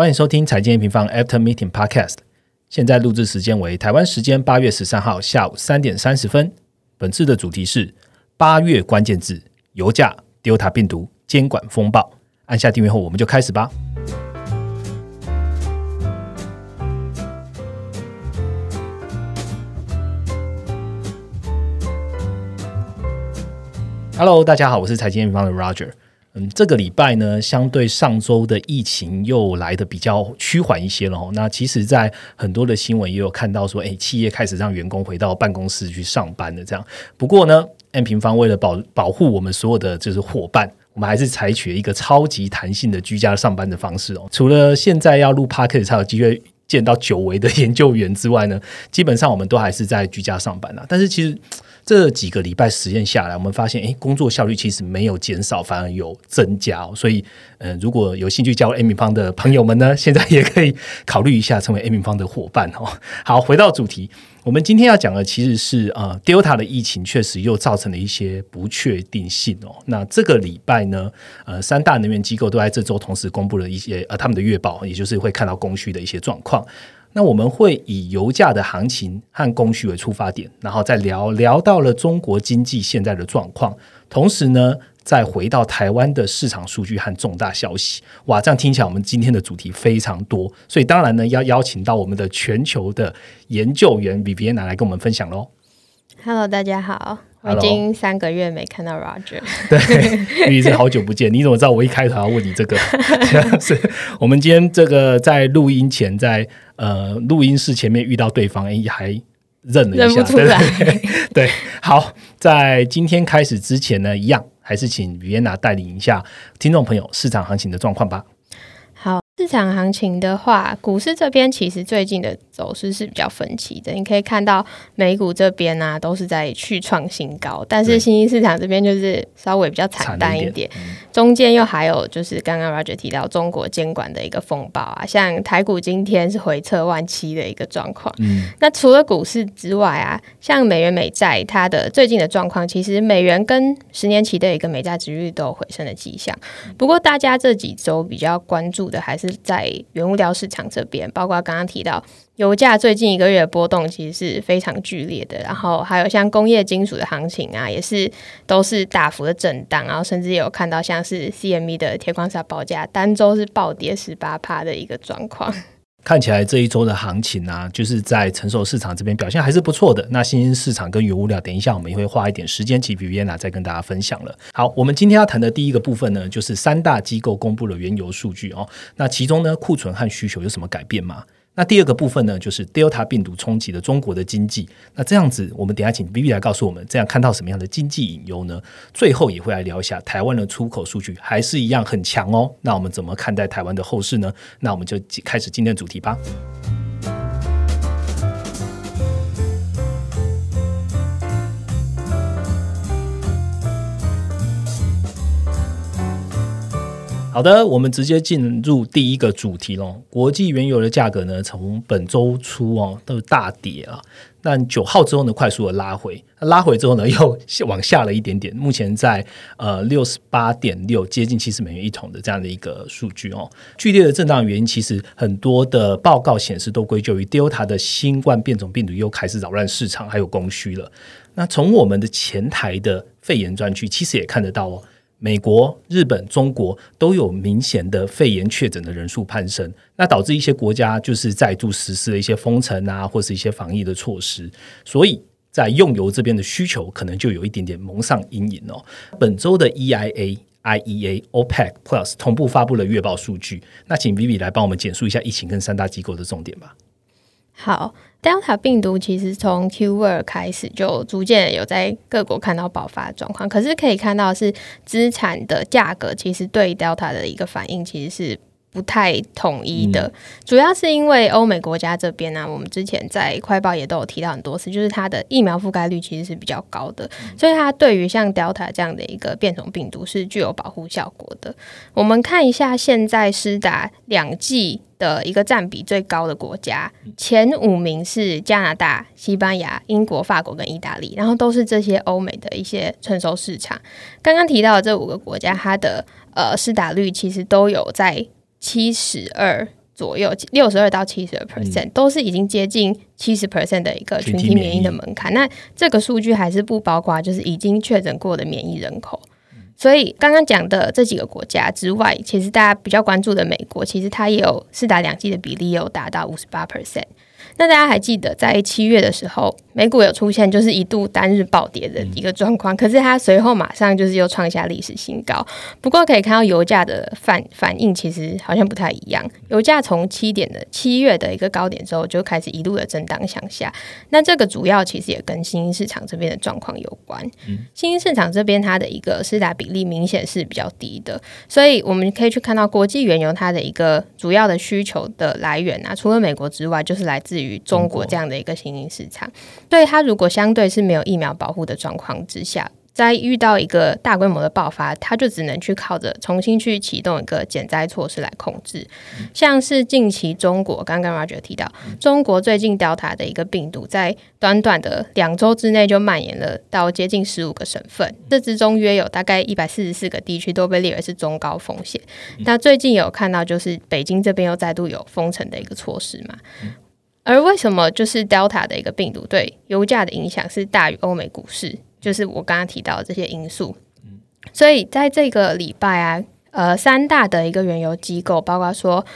欢迎收听财经平方 After Meeting Podcast。现在录制时间为台湾时间八月十三号下午三点三十分。本次的主题是八月关键字：油价、Delta 病毒、监管风暴。按下订阅后，我们就开始吧。Hello，大家好，我是财经平方的 Roger。嗯，这个礼拜呢，相对上周的疫情又来的比较趋缓一些了。那其实，在很多的新闻也有看到说，哎，企业开始让员工回到办公室去上班的这样。不过呢，M 平方为了保保护我们所有的就是伙伴，我们还是采取了一个超级弹性的居家上班的方式哦。除了现在要录 p a r k 才有机会见到久违的研究员之外呢，基本上我们都还是在居家上班啊。但是其实。这几个礼拜实验下来，我们发现，哎，工作效率其实没有减少，反而有增加。所以，嗯，如果有兴趣加入 A 米方的朋友们呢，现在也可以考虑一下成为 A 米方的伙伴哦。好，回到主题，我们今天要讲的其实是呃，Delta 的疫情确实又造成了一些不确定性哦。那这个礼拜呢，呃，三大能源机构都在这周同时公布了一些呃他们的月报，也就是会看到供需的一些状况。那我们会以油价的行情和供需为出发点，然后再聊聊到了中国经济现在的状况，同时呢，再回到台湾的市场数据和重大消息。哇，这样听起来我们今天的主题非常多，所以当然呢，要邀请到我们的全球的研究员 v i v i a n 来跟我们分享喽。Hello，大家好。我已经三个月没看到 Roger，对，你是好久不见。你怎么知道我一开头要问你这个？是我们今天这个在录音前，在呃录音室前面遇到对方，哎，还认了一下，对对 对。好，在今天开始之前呢，一样还是请 Vienna 带领一下听众朋友市场行情的状况吧。好，市场行情的话，股市这边其实最近的。走势是比较分歧的，你可以看到美股这边呢都是在去创新高，但是新兴市场这边就是稍微比较惨淡一点。中间又还有就是刚刚 Roger 提到中国监管的一个风暴啊，像台股今天是回撤万七的一个状况。嗯，那除了股市之外啊，像美元美债它的最近的状况，其实美元跟十年期的一个美债值率都有回升的迹象。不过大家这几周比较关注的还是在原物料市场这边，包括刚刚提到。油价最近一个月的波动其实是非常剧烈的，然后还有像工业金属的行情啊，也是都是大幅的震荡，然后甚至有看到像是 CME 的铁矿砂报价单周是暴跌十八趴的一个状况。看起来这一周的行情呢，就是在成熟市场这边表现还是不错的。那新兴市场跟原物料，等一下我们也会花一点时间，请 Viviana 再跟大家分享了。好，我们今天要谈的第一个部分呢，就是三大机构公布了原油数据哦。那其中呢，库存和需求有什么改变吗？那第二个部分呢，就是 Delta 病毒冲击了中国的经济。那这样子，我们等下请 B B 来告诉我们，这样看到什么样的经济隐忧呢？最后也会来聊一下台湾的出口数据，还是一样很强哦。那我们怎么看待台湾的后市呢？那我们就开始今天的主题吧。好的，我们直接进入第一个主题喽。国际原油的价格呢，从本周初哦都大跌啊，但九号之后呢，快速的拉回，拉回之后呢，又往下了一点点，目前在呃六十八点六，接近七十美元一桶的这样的一个数据哦。剧烈的震荡原因，其实很多的报告显示都归咎于 Delta 的新冠变种病毒又开始扰乱市场，还有供需了。那从我们的前台的肺炎专区，其实也看得到哦。美国、日本、中国都有明显的肺炎确诊的人数攀升，那导致一些国家就是再度实施了一些封城啊，或是一些防疫的措施，所以在用油这边的需求可能就有一点点蒙上阴影哦。本周的 EIA、IEA、OPEC Plus 同步发布了月报数据，那请 Vivi 来帮我们简述一下疫情跟三大机构的重点吧。好，Delta 病毒其实从 Q 二开始就逐渐有在各国看到爆发状况，可是可以看到是资产的价格其实对 Delta 的一个反应其实是。不太统一的，主要是因为欧美国家这边呢，我们之前在快报也都有提到很多次，就是它的疫苗覆盖率其实是比较高的，所以它对于像 Delta 这样的一个变种病毒是具有保护效果的。我们看一下现在施打两剂的一个占比最高的国家，前五名是加拿大、西班牙、英国、法国跟意大利，然后都是这些欧美的一些成熟市场。刚刚提到的这五个国家，它的呃施打率其实都有在。七十二左右，六十二到七十二 percent 都是已经接近七十 percent 的一个群体免疫的门槛。那这个数据还是不包括就是已经确诊过的免疫人口。所以刚刚讲的这几个国家之外，其实大家比较关注的美国，其实它也有四打两剂的比例有达到五十八 percent。那大家还记得在七月的时候？美股有出现就是一度单日暴跌的一个状况，可是它随后马上就是又创下历史新高。不过可以看到油价的反反应其实好像不太一样，油价从七点的七月的一个高点之后就开始一路的震荡向下。那这个主要其实也跟新兴市场这边的状况有关。新兴市场这边它的一个施打比例明显是比较低的，所以我们可以去看到国际原油它的一个主要的需求的来源啊，除了美国之外，就是来自于中国这样的一个新兴市场。对它，如果相对是没有疫苗保护的状况之下，在遇到一个大规模的爆发，它就只能去靠着重新去启动一个减灾措施来控制。像是近期中国，刚刚 Roger 提到，中国最近 Delta 的一个病毒，在短短的两周之内就蔓延了到接近十五个省份，这之中约有大概一百四十四个地区都被列为是中高风险。那最近有看到，就是北京这边又再度有封城的一个措施嘛？而为什么就是 Delta 的一个病毒对油价的影响是大于欧美股市？就是我刚刚提到的这些因素。所以在这个礼拜啊，呃，三大的一个原油机构，包括说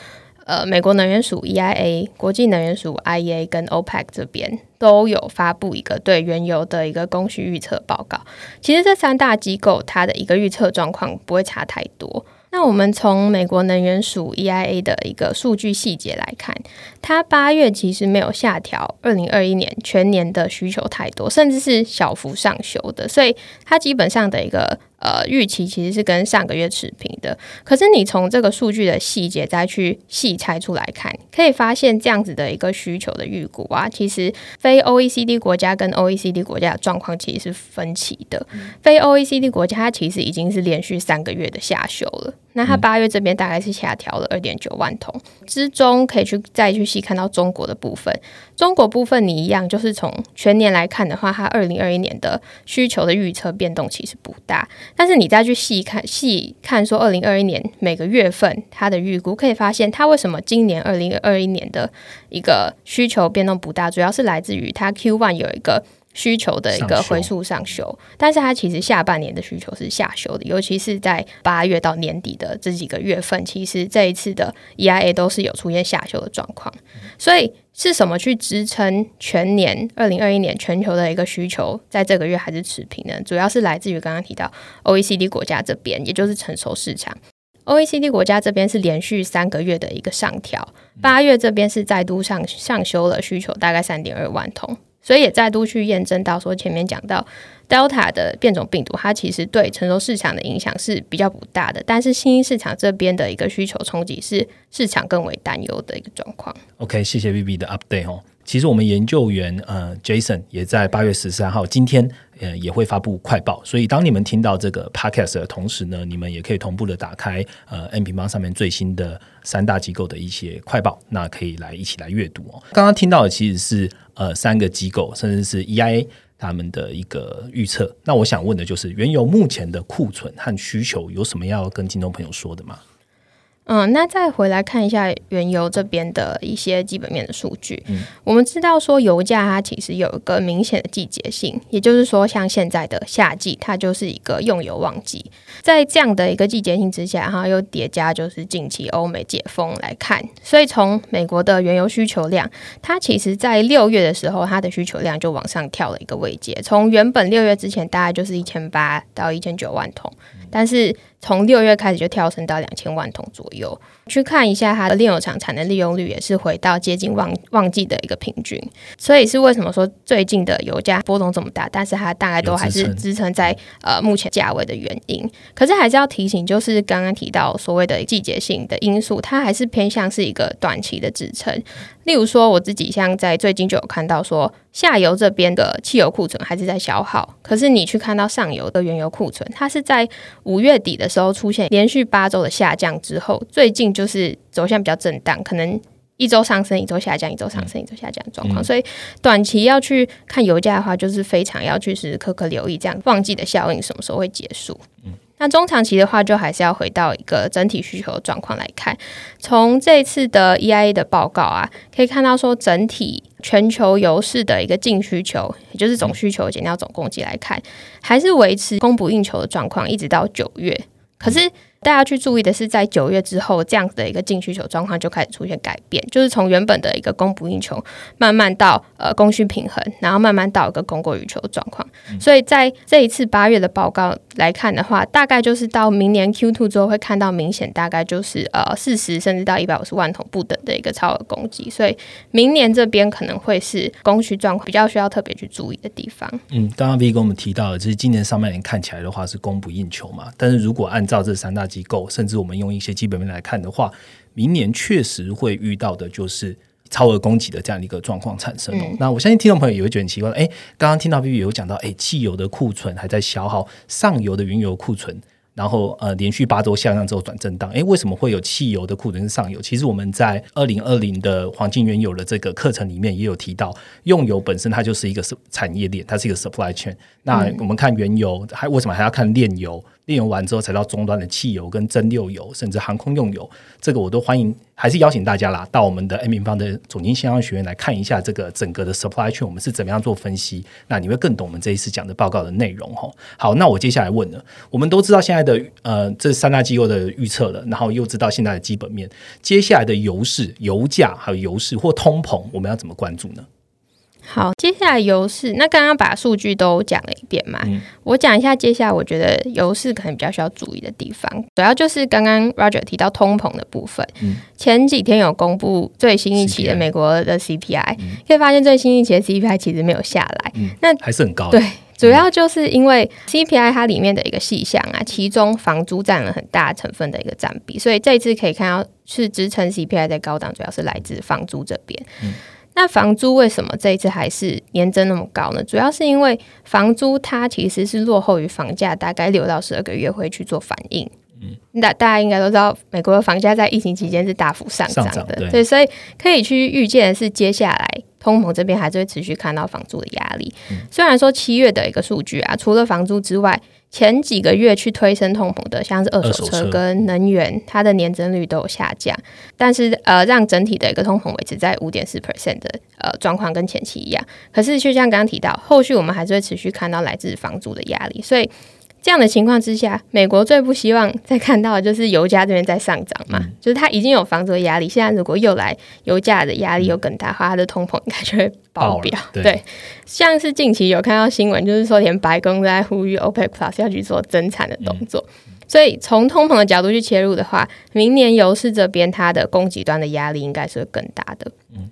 呃美国能源署 EIA、国际能源署 IEA 跟 OPEC 这边都有发布一个对原油的一个供需预测报告。其实这三大机构它的一个预测状况不会差太多。那我们从美国能源署 EIA 的一个数据细节来看，它八月其实没有下调二零二一年全年的需求太多，甚至是小幅上修的，所以它基本上的一个。呃，预期其实是跟上个月持平的，可是你从这个数据的细节再去细拆出来看，可以发现这样子的一个需求的预估啊，其实非 OECD 国家跟 OECD 国家的状况其实是分歧的。非 OECD 国家它其实已经是连续三个月的下修了，那它八月这边大概是下调了二点九万桶之中，可以去再去细看到中国的部分。中国部分你一样，就是从全年来看的话，它二零二一年的需求的预测变动其实不大。但是你再去细看细看，说二零二一年每个月份它的预估，可以发现它为什么今年二零二一年的一个需求变动不大，主要是来自于它 Q one 有一个。需求的一个回溯上修，但是它其实下半年的需求是下修的，尤其是在八月到年底的这几个月份，其实这一次的 EIA 都是有出现下修的状况。所以是什么去支撑全年二零二一年全球的一个需求在这个月还是持平呢？主要是来自于刚刚提到 OECD 国家这边，也就是成熟市场。OECD 国家这边是连续三个月的一个上调，八月这边是再度上上修了需求，大概三点二万桶。所以也再度去验证到，说前面讲到 Delta 的变种病毒，它其实对成熟市场的影响是比较不大的，但是新兴市场这边的一个需求冲击是市场更为担忧的一个状况。OK，谢谢 B B 的 update 哦。其实我们研究员呃 Jason 也在八月十三号今天呃也会发布快报，所以当你们听到这个 podcast 的同时呢，你们也可以同步的打开呃 N 平方上面最新的三大机构的一些快报，那可以来一起来阅读哦。刚刚听到的其实是呃三个机构甚至是 EIA 他们的一个预测，那我想问的就是原油目前的库存和需求有什么要跟听众朋友说的吗？嗯，那再回来看一下原油这边的一些基本面的数据。嗯，我们知道说油价它其实有一个明显的季节性，也就是说，像现在的夏季，它就是一个用油旺季。在这样的一个季节性之下，哈，又叠加就是近期欧美解封来看，所以从美国的原油需求量，它其实在六月的时候，它的需求量就往上跳了一个位阶，从原本六月之前大概就是一千八到一千九万桶，但是。从六月开始就跳升到两千万桶左右，去看一下它的炼油厂产能利用率也是回到接近旺旺季的一个平均，所以是为什么说最近的油价波动这么大，但是它大概都还是支撑在呃目前价位的原因。可是还是要提醒，就是刚刚提到所谓的季节性的因素，它还是偏向是一个短期的支撑。例如说，我自己像在最近就有看到说。下游这边的汽油库存还是在消耗，可是你去看到上游的原油库存，它是在五月底的时候出现连续八周的下降之后，最近就是走向比较震荡，可能一周上升，一周下降，一周上升，一周下降的状况。所以短期要去看油价的话，就是非常要去时时刻刻留意这样旺季的效应什么时候会结束。嗯。那中长期的话，就还是要回到一个整体需求状况来看。从这次的 EIA 的报告啊，可以看到说，整体全球油市的一个净需求，也就是总需求减掉总供给来看，还是维持供不应求的状况，一直到九月。可是。大家去注意的是，在九月之后，这样子的一个净需求状况就开始出现改变，就是从原本的一个供不应求，慢慢到呃供需平衡，然后慢慢到一个供过于求的状况。所以在这一次八月的报告来看的话，大概就是到明年 Q two 之后会看到明显大概就是呃四十甚至到一百五十万桶不等的一个超额供给，所以明年这边可能会是供需状况比较需要特别去注意的地方。嗯，刚刚 V 跟我们提到的，就是今年上半年看起来的话是供不应求嘛，但是如果按照这三大。机构，甚至我们用一些基本面来看的话，明年确实会遇到的就是超额供给的这样的一个状况产生哦。那我相信听众朋友也会觉得很奇怪，哎，刚刚听到 B B 有讲到，哎，汽油的库存还在消耗，上游的原油库存。然后呃，连续八周下降之后转震荡，诶，为什么会有汽油的库存上游？其实我们在二零二零的黄金原油的这个课程里面也有提到，用油本身它就是一个产业链，它是一个 supply chain。那我们看原油，还为什么还要看炼油？炼油完之后才到终端的汽油跟蒸馏油，甚至航空用油，这个我都欢迎，还是邀请大家啦，到我们的 M 平方的总经线上学院来看一下这个整个的 supply chain，我们是怎么样做分析，那你会更懂我们这一次讲的报告的内容哈。好，那我接下来问了，我们都知道现在的呃这三大机构的预测了，然后又知道现在的基本面，接下来的油市、油价还有油市或通膨，我们要怎么关注呢？好，接下来油市，那刚刚把数据都讲了一遍嘛，我讲一下接下来我觉得油市可能比较需要注意的地方，主要就是刚刚 Roger 提到通膨的部分。前几天有公布最新一期的美国的 CPI，可以发现最新一期的 CPI 其实没有下来，那还是很高。对，主要就是因为 CPI 它里面的一个细项啊，其中房租占了很大成分的一个占比，所以这一次可以看到是支撑 CPI 在高档，主要是来自房租这边。那房租为什么这一次还是年增那么高呢？主要是因为房租它其实是落后于房价，大概六到十二个月会去做反应。嗯，那大家应该都知道，美国的房价在疫情期间是大幅上涨的，对，所以可以去预见的是，接下来通膨这边还是会持续看到房租的压力。虽然说七月的一个数据啊，除了房租之外，前几个月去推升通膨的，像是二手车跟能源，它的年增率都有下降，但是呃，让整体的一个通膨维持在五点四 percent 的呃状况，跟前期一样。可是就像刚刚提到，后续我们还是会持续看到来自房租的压力，所以。这样的情况之下，美国最不希望再看到的就是油价这边在上涨嘛，就是它已经有房租的压力，现在如果又来油价的压力又更大，话它的通膨应该就会爆表。对，像是近期有看到新闻，就是说连白宫在呼吁 OPEC Plus 要去做增产的动作，所以从通膨的角度去切入的话，明年油市这边它的供给端的压力应该是会更大的。嗯，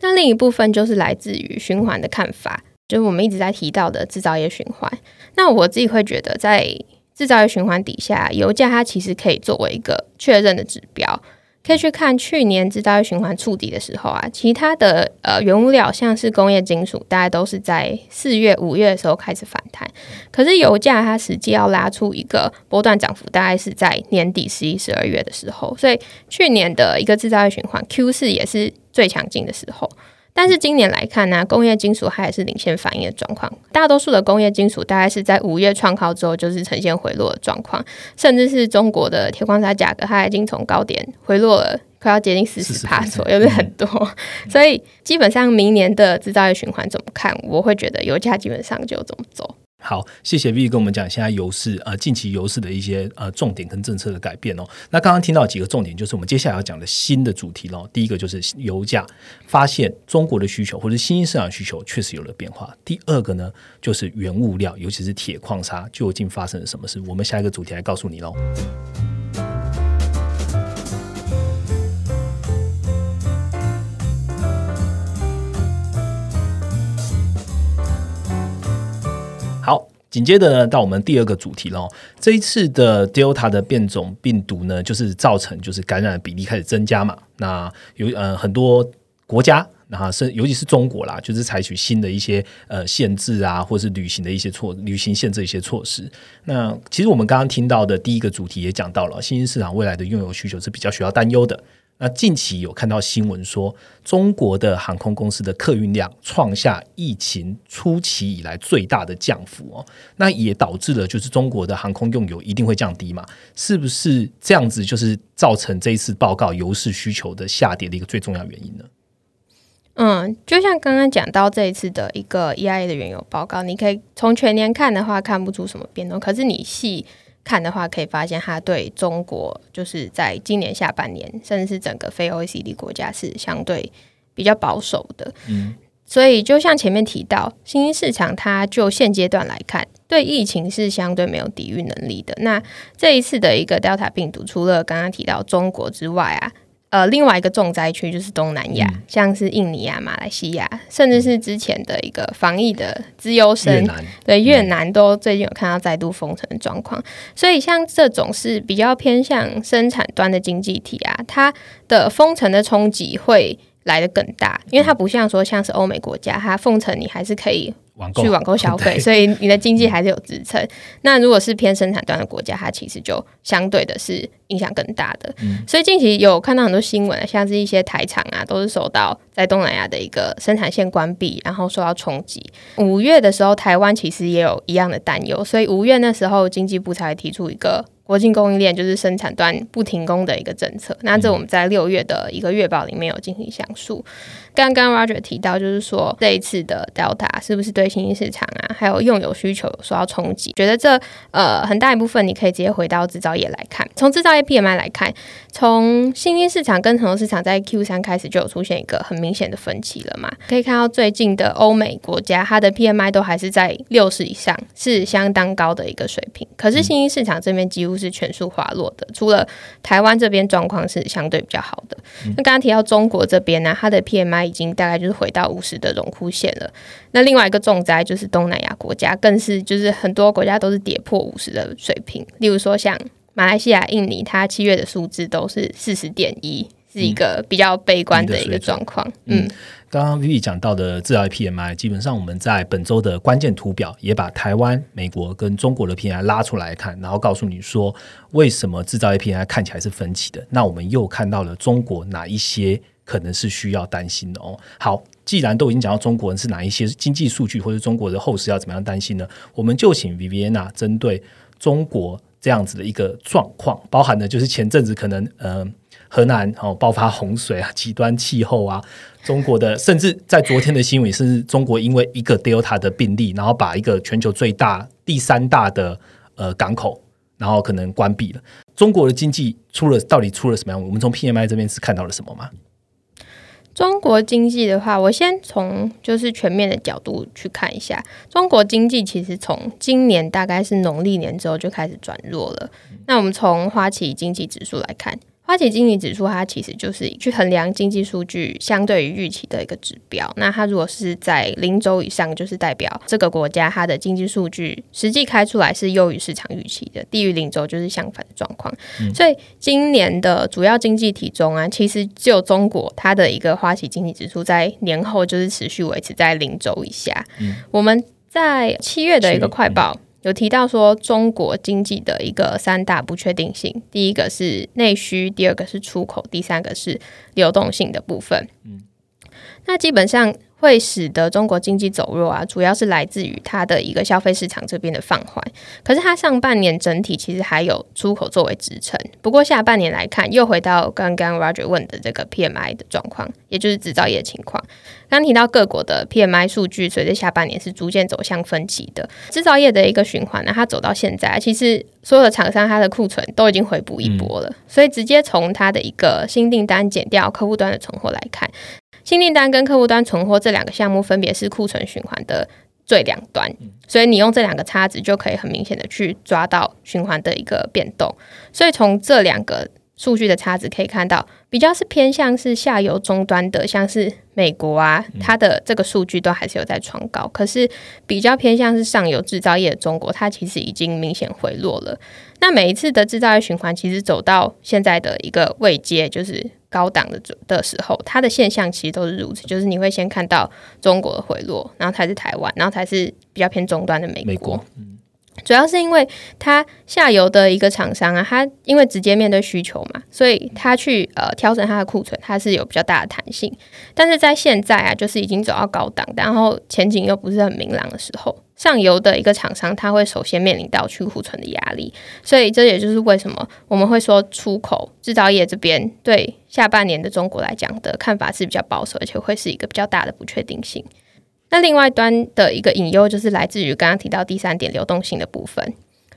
那另一部分就是来自于循环的看法。就是我们一直在提到的制造业循环，那我自己会觉得，在制造业循环底下，油价它其实可以作为一个确认的指标，可以去看去年制造业循环触底的时候啊，其他的呃原物料像是工业金属，大概都是在四月、五月的时候开始反弹，可是油价它实际要拉出一个波段涨幅，大概是在年底十一、十二月的时候，所以去年的一个制造业循环 Q 四也是最强劲的时候。但是今年来看呢，工业金属还是领先反应的状况。大多数的工业金属大概是在五月创高之后，就是呈现回落的状况，甚至是中国的铁矿砂价格，它已经从高点回落了，快要接近四十帕左右，是很多。所以基本上明年的制造业循环怎么看？我会觉得油价基本上就怎么走。好，谢谢 V 跟我们讲现在油市呃近期油市的一些呃重点跟政策的改变哦。那刚刚听到几个重点，就是我们接下来要讲的新的主题喽。第一个就是油价，发现中国的需求或者新兴市场需求确实有了变化。第二个呢，就是原物料，尤其是铁矿砂究竟发生了什么事？我们下一个主题来告诉你喽。紧接着呢，到我们第二个主题喽。这一次的 Delta 的变种病毒呢，就是造成就是感染的比例开始增加嘛。那有呃很多国家，然后是尤其是中国啦，就是采取新的一些呃限制啊，或是旅行的一些措旅行限制一些措施。那其实我们刚刚听到的第一个主题也讲到了，新兴市场未来的用油需求是比较需要担忧的。那近期有看到新闻说，中国的航空公司的客运量创下疫情初期以来最大的降幅哦，那也导致了就是中国的航空用油一定会降低嘛？是不是这样子？就是造成这一次报告油市需求的下跌的一个最重要原因呢？嗯，就像刚刚讲到这一次的一个 EIA 的原油报告，你可以从全年看的话看不出什么变动，可是你细。看的话，可以发现它对中国就是在今年下半年，甚至是整个非 OECD 国家是相对比较保守的。嗯，所以就像前面提到，新兴市场它就现阶段来看，对疫情是相对没有抵御能力的。那这一次的一个 Delta 病毒，除了刚刚提到中国之外啊。呃，另外一个重灾区就是东南亚，像是印尼啊、马来西亚，甚至是之前的一个防疫的资优生，对越南都最近有看到再度封城的状况。所以像这种是比较偏向生产端的经济体啊，它的封城的冲击会来的更大，因为它不像说像是欧美国家，它封城你还是可以。去网购消费，所以你的经济还是有支撑。那如果是偏生产端的国家，它其实就相对的是影响更大的。所以近期有看到很多新闻，像是一些台厂啊，都是受到在东南亚的一个生产线关闭，然后受到冲击。五月的时候，台湾其实也有一样的担忧，所以五月那时候经济部才提出一个。国境供应链就是生产端不停工的一个政策，那这我们在六月的一个月报里面有进行详述。刚刚 Roger 提到，就是说这一次的 Delta 是不是对新兴市场啊，还有用油需求受到冲击？觉得这呃很大一部分你可以直接回到制造业来看。从制造业 PMI 来看，从新兴市场跟成熟市场在 Q 三开始就有出现一个很明显的分歧了嘛？可以看到最近的欧美国家，它的 PMI 都还是在六十以上，是相当高的一个水平。可是新兴市场这边几乎是全数滑落的，除了台湾这边状况是相对比较好的。那刚刚提到中国这边呢，它的 PMI 已经大概就是回到五十的荣枯线了。那另外一个重灾就是东南亚国家，更是就是很多国家都是跌破五十的水平。例如说像马来西亚、印尼，它七月的数字都是四十点一。是一个比较悲观的一个状况。嗯，刚刚 Vivi 讲到的制造 PMI，基本上我们在本周的关键图表也把台湾、美国跟中国的 PMI 拉出来看，然后告诉你说为什么制造业 PMI 看起来是分歧的。那我们又看到了中国哪一些可能是需要担心的哦。好，既然都已经讲到中国人是哪一些经济数据或者中国的后市要怎么样担心呢？我们就请 Viviana 针对中国这样子的一个状况，包含的就是前阵子可能呃。河南哦爆发洪水啊，极端气候啊，中国的甚至在昨天的新闻是中国因为一个 Delta 的病例，然后把一个全球最大第三大的呃港口，然后可能关闭了。中国的经济出了到底出了什么样？我们从 PMI 这边是看到了什么吗？中国经济的话，我先从就是全面的角度去看一下，中国经济其实从今年大概是农历年之后就开始转弱了。那我们从花旗经济指数来看。花旗经济指数，它其实就是去衡量经济数据相对于预期的一个指标。那它如果是在零轴以上，就是代表这个国家它的经济数据实际开出来是优于市场预期的；低于零轴就是相反的状况。所以今年的主要经济体中啊，其实只有中国它的一个花旗经济指数在年后就是持续维持在零轴以下。我们在七月的一个快报。有提到说中国经济的一个三大不确定性，第一个是内需，第二个是出口，第三个是流动性的部分。嗯，那基本上。会使得中国经济走弱啊，主要是来自于它的一个消费市场这边的放缓。可是它上半年整体其实还有出口作为支撑。不过下半年来看，又回到刚刚 Roger 问的这个 PMI 的状况，也就是制造业情况。刚提到各国的 PMI 数据，随着下半年是逐渐走向分歧的。制造业的一个循环呢，它走到现在，其实所有的厂商它的库存都已经回补一波了。所以直接从它的一个新订单减掉客户端的存货来看。新订单跟客户端存货这两个项目，分别是库存循环的最两端，所以你用这两个差值就可以很明显的去抓到循环的一个变动。所以从这两个数据的差值可以看到，比较是偏向是下游终端的，像是美国啊，它的这个数据都还是有在创高。可是比较偏向是上游制造业的中国，它其实已经明显回落了。那每一次的制造业循环，其实走到现在的一个位阶，就是。高档的的时候，它的现象其实都是如此，就是你会先看到中国的回落，然后才是台湾，然后才是比较偏中端的美国。主要是因为它下游的一个厂商啊，它因为直接面对需求嘛，所以它去呃调整它的库存，它是有比较大的弹性。但是在现在啊，就是已经走到高档，然后前景又不是很明朗的时候，上游的一个厂商，它会首先面临到去库存的压力。所以这也就是为什么我们会说出口制造业这边对下半年的中国来讲的看法是比较保守，而且会是一个比较大的不确定性。那另外端的一个隐忧就是来自于刚刚提到第三点流动性的部分。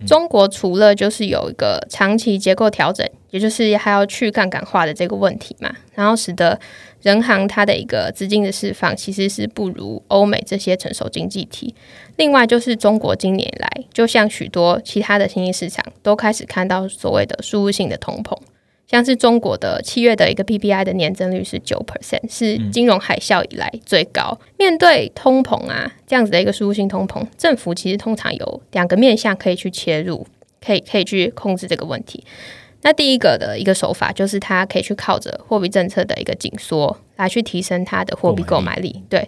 中国除了就是有一个长期结构调整，也就是还要去杠杆化的这个问题嘛，然后使得人行它的一个资金的释放其实是不如欧美这些成熟经济体。另外就是中国今年来，就像许多其他的新兴市场，都开始看到所谓的输入性的通膨。像是中国的七月的一个 PPI 的年增率是九 percent，是金融海啸以来最高。面对通膨啊这样子的一个输入性通膨，政府其实通常有两个面向可以去切入，可以可以去控制这个问题。那第一个的一个手法就是它可以去靠着货币政策的一个紧缩来去提升它的货币购买力。对，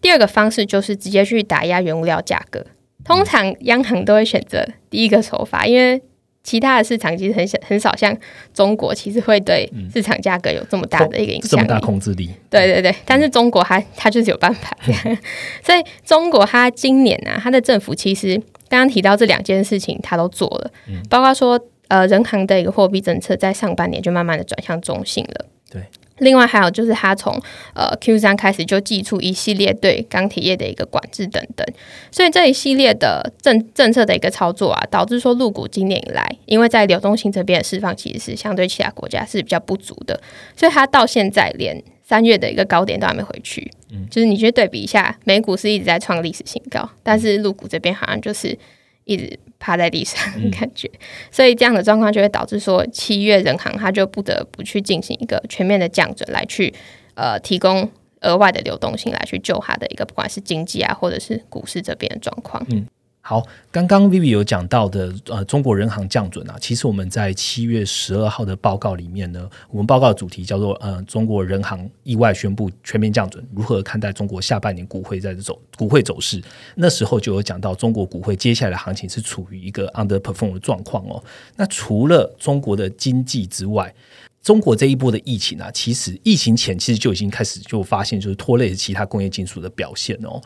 第二个方式就是直接去打压原物料价格。通常央行都会选择第一个手法，因为其他的市场其实很小很少，像中国其实会对市场价格有这么大的一个影响，这么大控制力。对对对，但是中国它它就是有办法，所以中国它今年啊，它的政府其实刚刚提到这两件事情，它都做了，包括说呃，人行的一个货币政策在上半年就慢慢的转向中性了。对。另外还有就是，他从呃 Q 三开始就寄出一系列对钢铁业的一个管制等等，所以这一系列的政政策的一个操作啊，导致说入股今年以来，因为在流动性这边的释放其实是相对其他国家是比较不足的，所以它到现在连三月的一个高点都还没回去。嗯，就是你去对比一下，美股是一直在创历史新高，但是入股这边好像就是一直。趴在地上感觉，所以这样的状况就会导致说，七月人行它就不得不去进行一个全面的降准，来去呃提供额外的流动性，来去救它的一个不管是经济啊，或者是股市这边的状况。嗯。好，刚刚 Vivi 有讲到的，呃，中国人行降准啊，其实我们在七月十二号的报告里面呢，我们报告的主题叫做“呃，中国人行意外宣布全面降准，如何看待中国下半年股会在走股会走势？”那时候就有讲到，中国股会接下来的行情是处于一个 underperform 的状况哦。那除了中国的经济之外，中国这一波的疫情啊，其实疫情前其实就已经开始就发现，就是拖累其他工业金属的表现哦。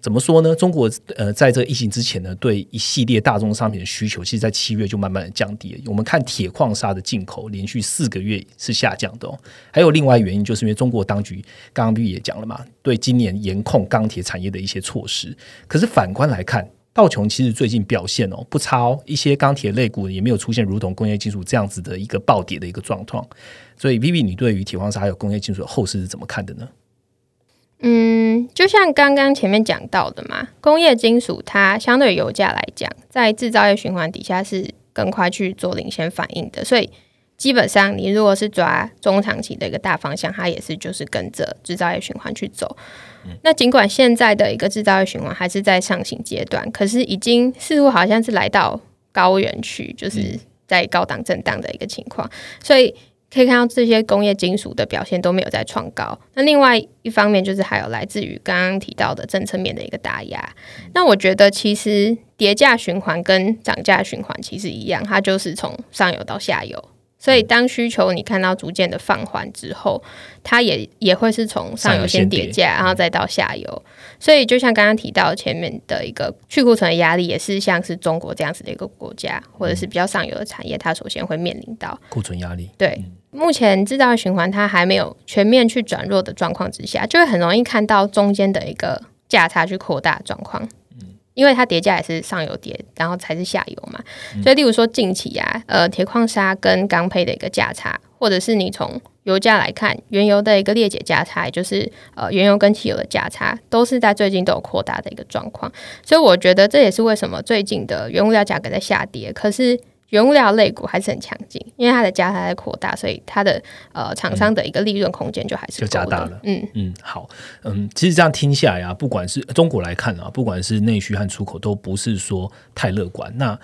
怎么说呢？中国呃，在这个疫情之前呢，对一系列大宗商品的需求，其实，在七月就慢慢的降低了。我们看铁矿砂的进口，连续四个月是下降的哦。还有另外原因，就是因为中国当局刚刚 B 也讲了嘛，对今年严控钢铁产业的一些措施。可是反观来看。道琼其实最近表现哦不差哦，一些钢铁类股也没有出现如同工业金属这样子的一个暴跌的一个状况。所以，Vivi，你对于铁矿砂还有工业金属的后市是怎么看的呢？嗯，就像刚刚前面讲到的嘛，工业金属它相对油价来讲，在制造业循环底下是更快去做领先反应的，所以。基本上，你如果是抓中长期的一个大方向，它也是就是跟着制造业循环去走。那尽管现在的一个制造业循环还是在上行阶段，可是已经似乎好像是来到高原区，就是在高档震荡的一个情况。所以可以看到这些工业金属的表现都没有在创高。那另外一方面就是还有来自于刚刚提到的政策面的一个打压。那我觉得其实叠价循环跟涨价循环其实一样，它就是从上游到下游。所以，当需求你看到逐渐的放缓之后，它也也会是从上游先叠价，然后再到下游。所以，就像刚刚提到前面的一个去库存的压力，也是像是中国这样子的一个国家，或者是比较上游的产业，它首先会面临到库存压力。对，目前制造循环它还没有全面去转弱的状况之下，就会很容易看到中间的一个价差去扩大状况。因为它叠加也是上游叠，然后才是下游嘛，所以例如说近期啊，呃，铁矿砂跟钢配的一个价差，或者是你从油价来看，原油的一个裂解价差，就是呃原油跟汽油的价差，都是在最近都有扩大的一个状况。所以我觉得这也是为什么最近的原物料价格在下跌，可是原物料类股还是很强劲，因为它的价差在扩大，所以它的呃厂商的一个利润空间就还是就加大了。嗯嗯，好，嗯，其实这样听下来啊，不管是中国来看啊，不管是内需和出口，都不是说太乐观。那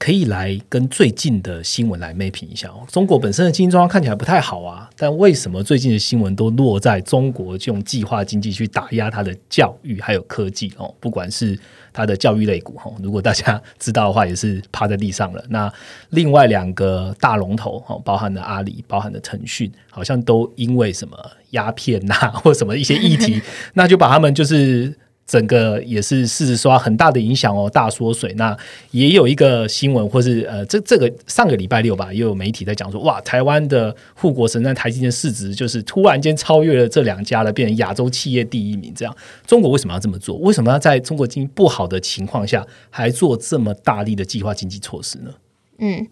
可以来跟最近的新闻来 mapping 一下哦。中国本身的经济状况看起来不太好啊，但为什么最近的新闻都落在中国用计划经济去打压它的教育还有科技哦？不管是它的教育类股哈，如果大家知道的话，也是趴在地上了。那另外两个大龙头哦，包含了阿里，包含了腾讯，好像都因为什么鸦片呐或什么一些议题，那就把他们就是。整个也是事实说很大的影响哦，大缩水。那也有一个新闻，或是呃，这这个上个礼拜六吧，也有媒体在讲说，哇，台湾的护国神山台积电市值就是突然间超越了这两家了，变成亚洲企业第一名。这样，中国为什么要这么做？为什么要在中国经济不好的情况下，还做这么大力的计划经济措施呢？嗯。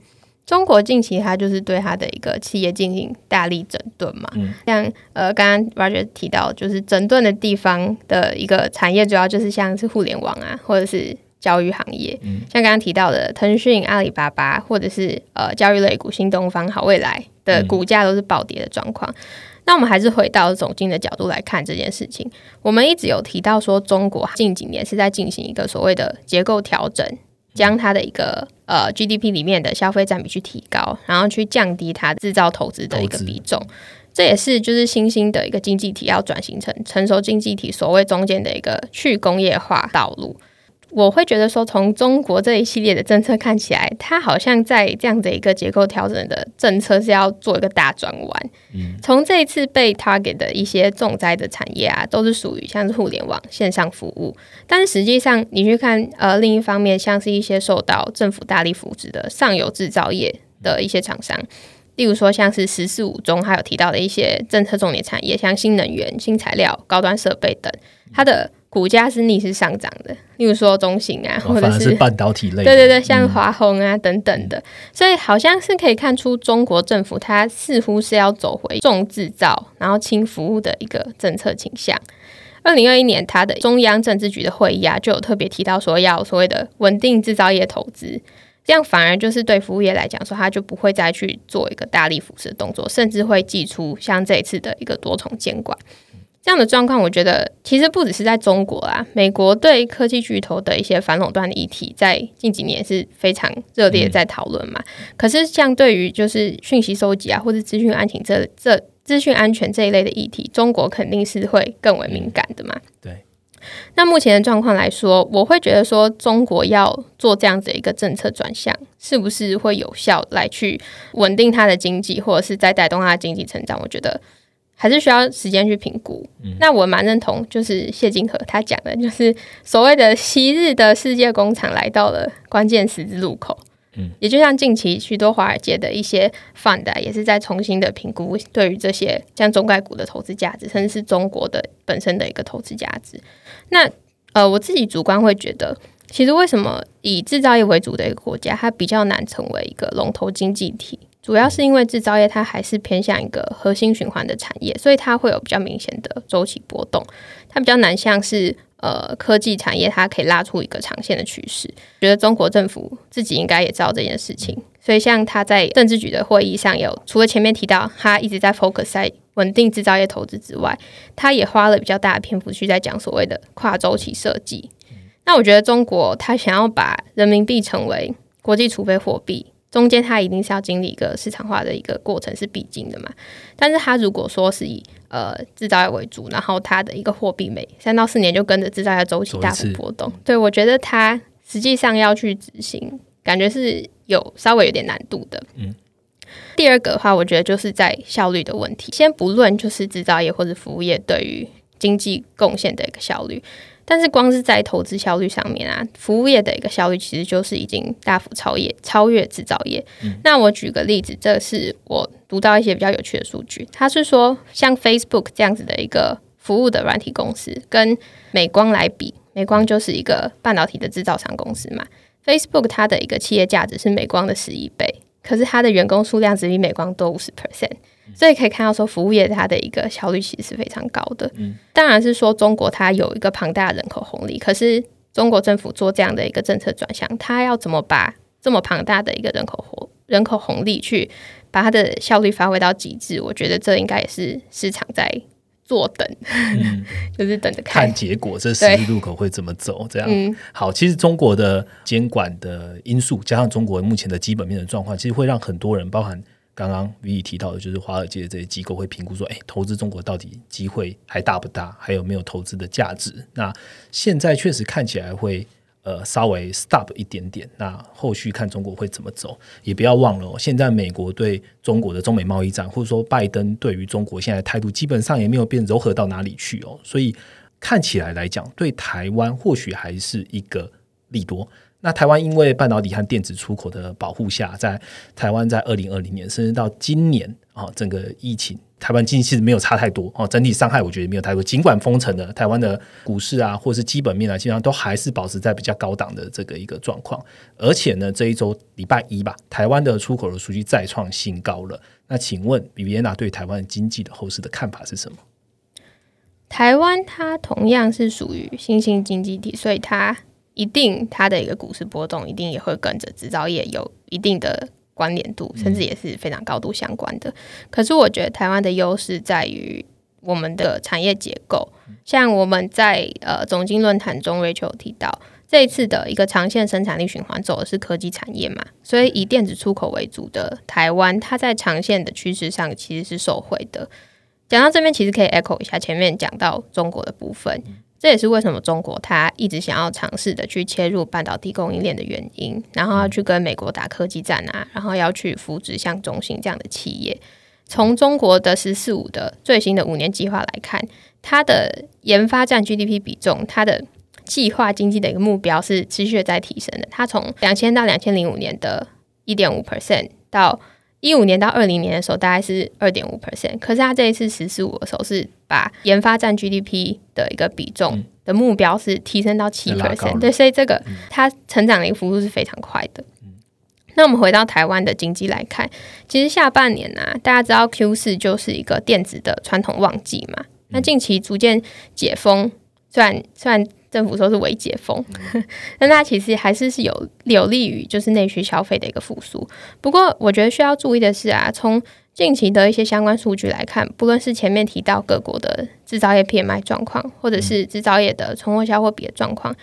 中国近期它就是对它的一个企业进行大力整顿嘛，像呃刚刚 Roger 提到，就是整顿的地方的一个产业，主要就是像是互联网啊，或者是教育行业，像刚刚提到的腾讯、阿里巴巴，或者是呃教育类股新东方、好未来的股价都是暴跌的状况。那我们还是回到总经的角度来看这件事情，我们一直有提到说，中国近几年是在进行一个所谓的结构调整。将它的一个呃 GDP 里面的消费占比去提高，然后去降低它制造投资的一个比重，这也是就是新兴的一个经济体要转型成成熟经济体所谓中间的一个去工业化道路。我会觉得说，从中国这一系列的政策看起来，它好像在这样的一个结构调整的政策是要做一个大转弯。嗯，从这一次被 target 的一些重灾的产业啊，都是属于像是互联网、线上服务。但是实际上，你去看呃，另一方面，像是一些受到政府大力扶持的上游制造业的一些厂商，例如说像是“十四五”中还有提到的一些政策重点产业，像新能源、新材料、高端设备等，它的。股价是逆势上涨的，例如说中型啊，或者是半导体类，对对对，像华虹啊等等的，所以好像是可以看出中国政府它似乎是要走回重制造，然后轻服务的一个政策倾向。二零二一年，它的中央政治局的会议啊，就有特别提到说要所谓的稳定制造业投资，这样反而就是对服务业来讲说，它就不会再去做一个大力扶持的动作，甚至会祭出像这一次的一个多重监管。这样的状况，我觉得其实不只是在中国啊，美国对科技巨头的一些反垄断的议题，在近几年是非常热烈在讨论嘛。可是，像对于就是讯息收集啊，或者资讯安全这这资讯安全这一类的议题，中国肯定是会更为敏感的嘛。对。那目前的状况来说，我会觉得说，中国要做这样子一个政策转向，是不是会有效来去稳定它的经济，或者是在带动它的经济成长？我觉得。还是需要时间去评估。那我蛮认同，就是谢金河他讲的，就是所谓的昔日的世界工厂来到了关键十字路口。嗯，也就像近期许多华尔街的一些 fund 也是在重新的评估对于这些像中概股的投资价值，甚至是中国的本身的一个投资价值。那呃，我自己主观会觉得，其实为什么以制造业为主的一个国家，它比较难成为一个龙头经济体？主要是因为制造业它还是偏向一个核心循环的产业，所以它会有比较明显的周期波动，它比较难像是呃科技产业，它可以拉出一个长线的趋势。觉得中国政府自己应该也知道这件事情，所以像他在政治局的会议上有，除了前面提到他一直在 focus 在稳定制造业投资之外，他也花了比较大的篇幅去在讲所谓的跨周期设计。那我觉得中国他想要把人民币成为国际储备货币。中间它一定是要经历一个市场化的一个过程，是必经的嘛。但是它如果说是以呃制造业为主，然后它的一个货币每三到四年就跟着制造业周期大幅波动，对我觉得它实际上要去执行，感觉是有稍微有点难度的。嗯。第二个的话，我觉得就是在效率的问题。先不论就是制造业或者服务业对于经济贡献的一个效率。但是光是在投资效率上面啊，服务业的一个效率其实就是已经大幅超越超越制造业。那我举个例子，这是我读到一些比较有趣的数据，它是说像 Facebook 这样子的一个服务的软体公司，跟美光来比，美光就是一个半导体的制造商公司嘛，Facebook 它的一个企业价值是美光的十一倍，可是它的员工数量只比美光多五十 percent。所以可以看到，说服务业它的一个效率其实是非常高的。嗯，当然是说中国它有一个庞大的人口红利，可是中国政府做这样的一个政策转向，它要怎么把这么庞大的一个人口红人口红利，去把它的效率发挥到极致，我觉得这应该也是市场在坐等，就是等着看看结果，这十字路口会怎么走？这样好。其实中国的监管的因素，加上中国目前的基本面的状况，其实会让很多人，包含刚刚 V 提到的，就是华尔街的这些机构会评估说，哎，投资中国到底机会还大不大？还有没有投资的价值？那现在确实看起来会。呃，稍微 stop 一点点，那后续看中国会怎么走，也不要忘了。现在美国对中国的中美贸易战，或者说拜登对于中国现在态度，基本上也没有变柔和到哪里去哦。所以看起来来讲，对台湾或许还是一个利多。那台湾因为半导体和电子出口的保护下，在台湾在二零二零年甚至到今年啊，整个疫情。台湾经济其实没有差太多哦，整体伤害我觉得没有太多。尽管封城的台湾的股市啊，或是基本面啊，基本上都还是保持在比较高档的这个一个状况。而且呢，这一周礼拜一吧，台湾的出口的数据再创新高了。那请问比比安娜对台湾经济的后市的看法是什么？台湾它同样是属于新兴经济体，所以它一定它的一个股市波动一定也会跟着制造业有一定的。关联度甚至也是非常高度相关的。可是我觉得台湾的优势在于我们的产业结构，像我们在呃总经论坛中，Rachel 提到这一次的一个长线生产力循环走的是科技产业嘛，所以以电子出口为主的台湾，它在长线的趋势上其实是受惠的。讲到这边，其实可以 echo 一下前面讲到中国的部分。这也是为什么中国它一直想要尝试的去切入半导体供应链的原因，然后要去跟美国打科技战啊，然后要去扶植像中兴这样的企业。从中国的“十四五”的最新的五年计划来看，它的研发占 GDP 比重，它的计划经济的一个目标是持续在提升的。它从两千到两千零五年的一点五 percent 到一五年到二零年的时候，大概是二点五 percent。可是它这一次“十四五”的时候是。把研发占 GDP 的一个比重的目标是提升到七 percent，对，所以这个它成长的一个幅度是非常快的。那我们回到台湾的经济来看，其实下半年呢，大家知道 Q 四就是一个电子的传统旺季嘛。那近期逐渐解封，虽然虽然政府说是微解封，但它其实还是是有有利于就是内需消费的一个复苏。不过我觉得需要注意的是啊，从近期的一些相关数据来看，不论是前面提到各国的制造业 PMI 状况，或者是制造业的存货销货比的状况，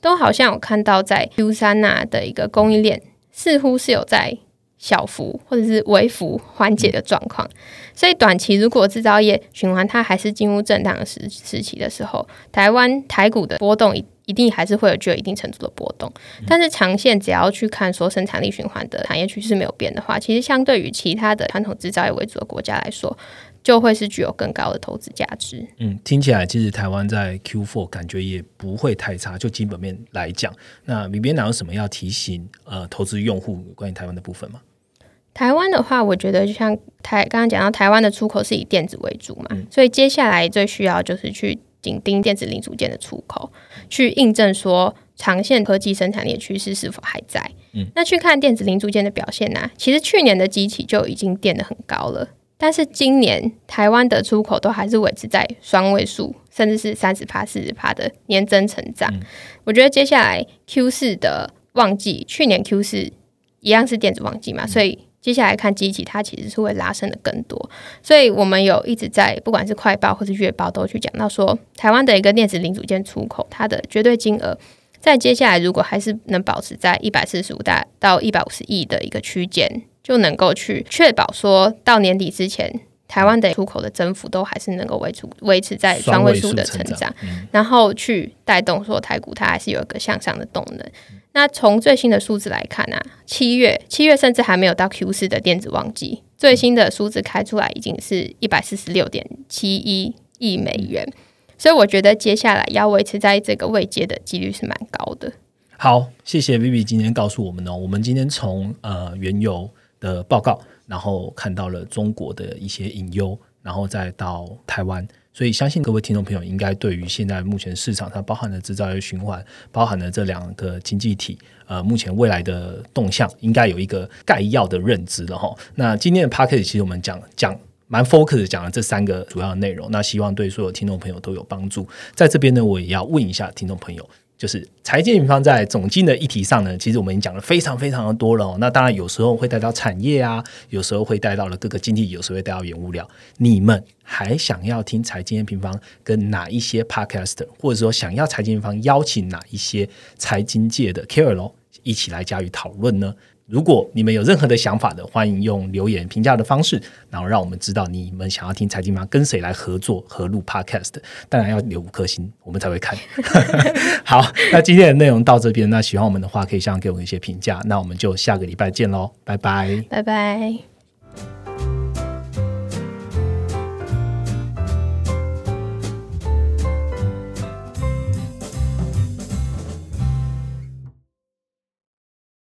都好像有看到在 Q 三呐的一个供应链似乎是有在小幅或者是微幅缓解的状况。所以短期如果制造业循环它还是进入震荡的时时期的时候，台湾台股的波动一一定还是会有具有一定程度的波动，但是长线只要去看说生产力循环的产业趋势没有变的话，其实相对于其他的传统制造业为主的国家来说，就会是具有更高的投资价值。嗯，听起来其实台湾在 Q4 感觉也不会太差，就基本面来讲，那里边哪有什么要提醒呃投资用户关于台湾的部分吗？台湾的话，我觉得就像台刚刚讲到，台湾的出口是以电子为主嘛，所以接下来最需要就是去。紧盯电子零组件的出口，去印证说长线科技生产力趋势是否还在。嗯，那去看电子零组件的表现呢？其实去年的机器就已经垫得很高了，但是今年台湾的出口都还是维持在双位数，甚至是三十帕、四十帕的年增成长。我觉得接下来 Q 四的旺季，去年 Q 四一样是电子旺季嘛，所以。接下来看机器，它其实是会拉升的更多，所以我们有一直在不管是快报或是月报都去讲到说，台湾的一个电子零组件出口，它的绝对金额在接下来如果还是能保持在一百四十五大到一百五十亿的一个区间，就能够去确保说到年底之前，台湾的出口的增幅都还是能够维持维持在双位数的成长，然后去带动说台股它还是有一个向上的动能。那从最新的数字来看啊，七月七月甚至还没有到 Q 四的电子旺季，最新的数字开出来已经是一百四十六点七一亿美元，所以我觉得接下来要维持在这个位阶的几率是蛮高的。好，谢谢 Vivi 今天告诉我们哦，我们今天从呃原油的报告，然后看到了中国的一些隐忧，然后再到台湾。所以，相信各位听众朋友应该对于现在目前市场上包含的制造业循环，包含的这两个经济体，呃，目前未来的动向，应该有一个概要的认知了哈。那今天的 p a c k a g e 其实我们讲讲蛮 focus 讲了这三个主要的内容，那希望对所有听众朋友都有帮助。在这边呢，我也要问一下听众朋友，就是财经平方在总经的议题上呢，其实我们已经讲了非常非常的多了。那当然有时候会带到产业啊，有时候会带到了各个经济，有时候会带到原物料。你们还想要听财经平方跟哪一些 podcast，或者说想要财经平方邀请哪一些财经界的 Carol 一起来加以讨论呢？如果你们有任何的想法的，欢迎用留言评价的方式，然后让我们知道你们想要听财经吗？跟谁来合作合录 Podcast？当然要留五颗星，我们才会看。好，那今天的内容到这边，那喜欢我们的话，可以向给我们一些评价。那我们就下个礼拜见喽，拜拜，拜拜。